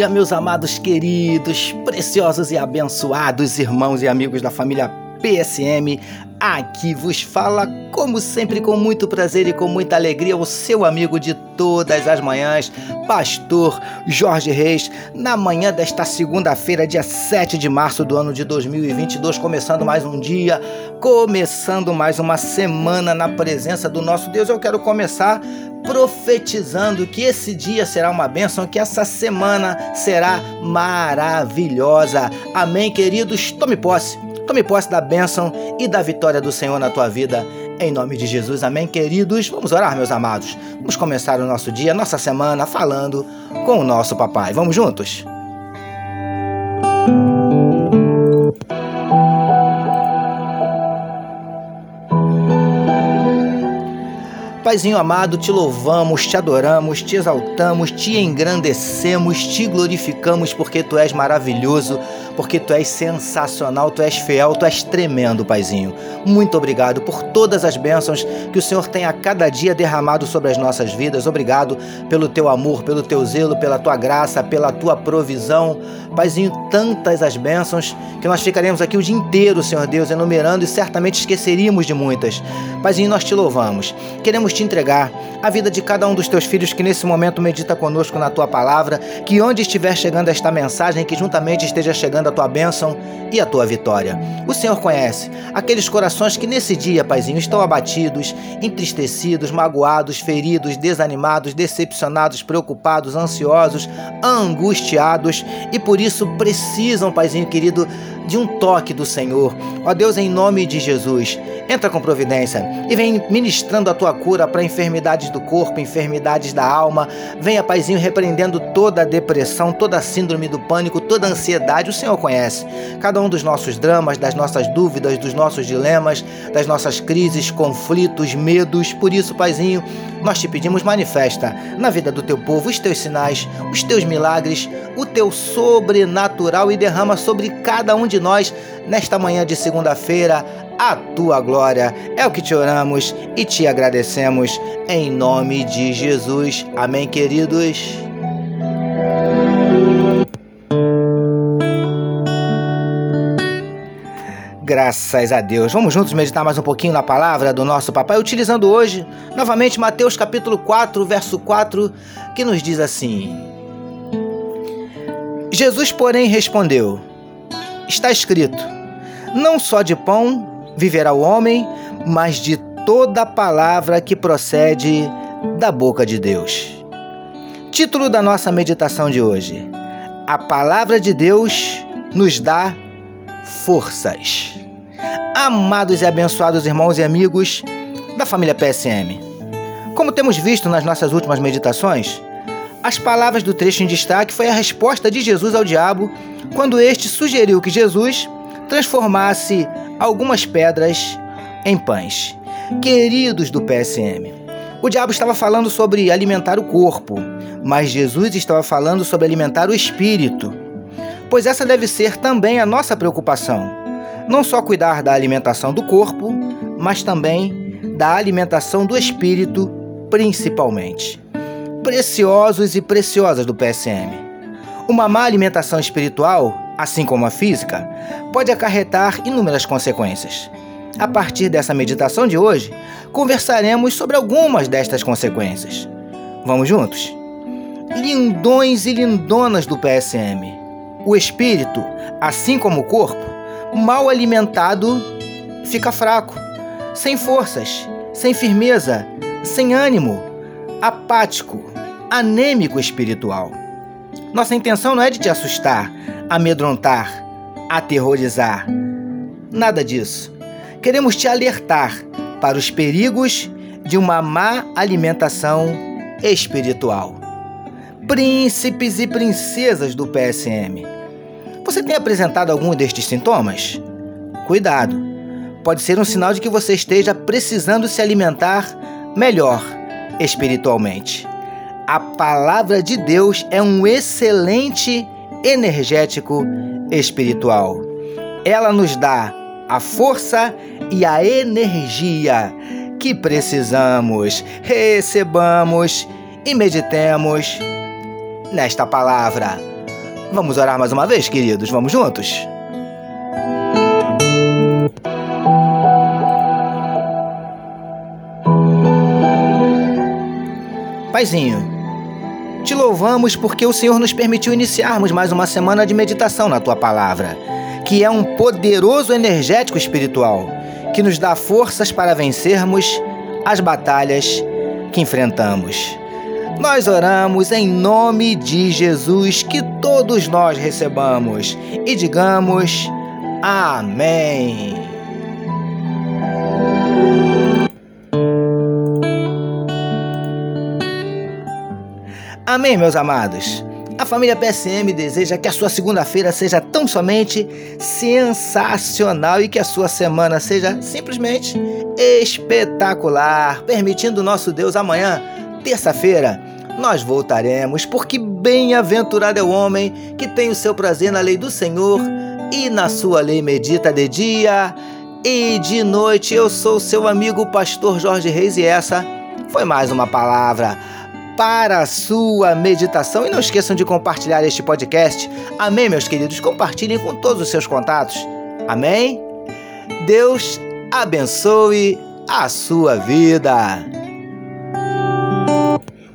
dia, meus amados queridos, preciosos e abençoados irmãos e amigos da família PSM. Aqui vos fala, como sempre, com muito prazer e com muita alegria, o seu amigo de todas as manhãs, Pastor Jorge Reis, na manhã desta segunda-feira, dia 7 de março do ano de 2022, começando mais um dia, começando mais uma semana na presença do nosso Deus. Eu quero começar profetizando que esse dia será uma bênção, que essa semana será maravilhosa. Amém, queridos? Tome posse Tome posse da bênção e da vitória do Senhor na tua vida. Em nome de Jesus, amém, queridos? Vamos orar, meus amados. Vamos começar o nosso dia, nossa semana, falando com o nosso papai. Vamos juntos? Paizinho amado, te louvamos, te adoramos, te exaltamos, te engrandecemos, te glorificamos porque tu és maravilhoso, porque tu és sensacional, tu és fiel, tu és tremendo, Paizinho. Muito obrigado por todas as bênçãos que o Senhor tem a cada dia derramado sobre as nossas vidas. Obrigado pelo teu amor, pelo teu zelo, pela tua graça, pela tua provisão. Paizinho, tantas as bênçãos que nós ficaremos aqui o dia inteiro, Senhor Deus, enumerando e certamente esqueceríamos de muitas. Paizinho, nós te louvamos. Queremos te te entregar a vida de cada um dos teus filhos que nesse momento medita conosco na tua palavra, que onde estiver chegando esta mensagem, que juntamente esteja chegando a tua bênção e a tua vitória. O Senhor conhece aqueles corações que nesse dia, Paizinho, estão abatidos, entristecidos, magoados, feridos, desanimados, decepcionados, preocupados, ansiosos, angustiados e por isso precisam, Paizinho querido, de um toque do Senhor. Ó Deus, em nome de Jesus, entra com providência e vem ministrando a tua cura para enfermidades do corpo, enfermidades da alma. Venha, Paizinho, repreendendo toda a depressão, toda a síndrome do pânico, toda a ansiedade. O Senhor conhece cada um dos nossos dramas, das nossas dúvidas, dos nossos dilemas, das nossas crises, conflitos, medos. Por isso, Paizinho, nós te pedimos, manifesta na vida do teu povo os teus sinais, os teus milagres, o teu sobrenatural e derrama sobre cada um de nós nesta manhã de segunda-feira a tua glória. É o que te oramos e te agradecemos em nome de Jesus. Amém, queridos. Graças a Deus. Vamos juntos meditar mais um pouquinho na palavra do nosso papai, utilizando hoje, novamente, Mateus capítulo 4, verso 4, que nos diz assim: Jesus, porém, respondeu: está escrito: Não só de pão viverá o homem, mas de toda palavra que procede da boca de Deus. Título da nossa meditação de hoje: A palavra de Deus nos dá forças. Amados e abençoados irmãos e amigos da família PSM. Como temos visto nas nossas últimas meditações, as palavras do trecho em destaque foi a resposta de Jesus ao diabo quando este sugeriu que Jesus transformasse algumas pedras em pães. Queridos do PSM, o diabo estava falando sobre alimentar o corpo, mas Jesus estava falando sobre alimentar o espírito. Pois essa deve ser também a nossa preocupação. Não só cuidar da alimentação do corpo, mas também da alimentação do espírito, principalmente preciosos e preciosas do PSM. Uma má alimentação espiritual, assim como a física, pode acarretar inúmeras consequências. A partir dessa meditação de hoje, conversaremos sobre algumas destas consequências. Vamos juntos? Lindões e lindonas do PSM. O espírito, assim como o corpo, mal alimentado, fica fraco, sem forças, sem firmeza, sem ânimo, apático, anêmico espiritual. Nossa intenção não é de te assustar, amedrontar, aterrorizar. Nada disso. Queremos te alertar para os perigos de uma má alimentação espiritual. Príncipes e princesas do PSM. Você tem apresentado algum destes sintomas? Cuidado! Pode ser um sinal de que você esteja precisando se alimentar melhor espiritualmente. A palavra de Deus é um excelente energético espiritual. Ela nos dá a força e a energia que precisamos. Recebamos e meditemos nesta palavra. Vamos orar mais uma vez, queridos? Vamos juntos? Paizinho, te louvamos porque o Senhor nos permitiu iniciarmos mais uma semana de meditação na tua palavra, que é um poderoso energético espiritual que nos dá forças para vencermos as batalhas que enfrentamos. Nós oramos em nome de Jesus que todos nós recebamos e digamos Amém. Amém, meus amados. A família PSM deseja que a sua segunda-feira seja tão somente sensacional e que a sua semana seja simplesmente espetacular, permitindo nosso Deus amanhã, terça-feira, nós voltaremos, porque bem-aventurado é o homem que tem o seu prazer na lei do Senhor e na sua lei medita de dia e de noite. Eu sou seu amigo pastor Jorge Reis e essa foi mais uma palavra para a sua meditação. E não esqueçam de compartilhar este podcast. Amém, meus queridos? Compartilhem com todos os seus contatos. Amém? Deus abençoe a sua vida.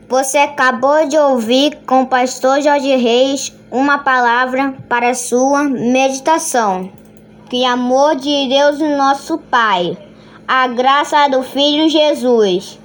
Você acabou de ouvir com o pastor Jorge Reis uma palavra para a sua meditação. Que amor de Deus, nosso Pai, a graça do Filho Jesus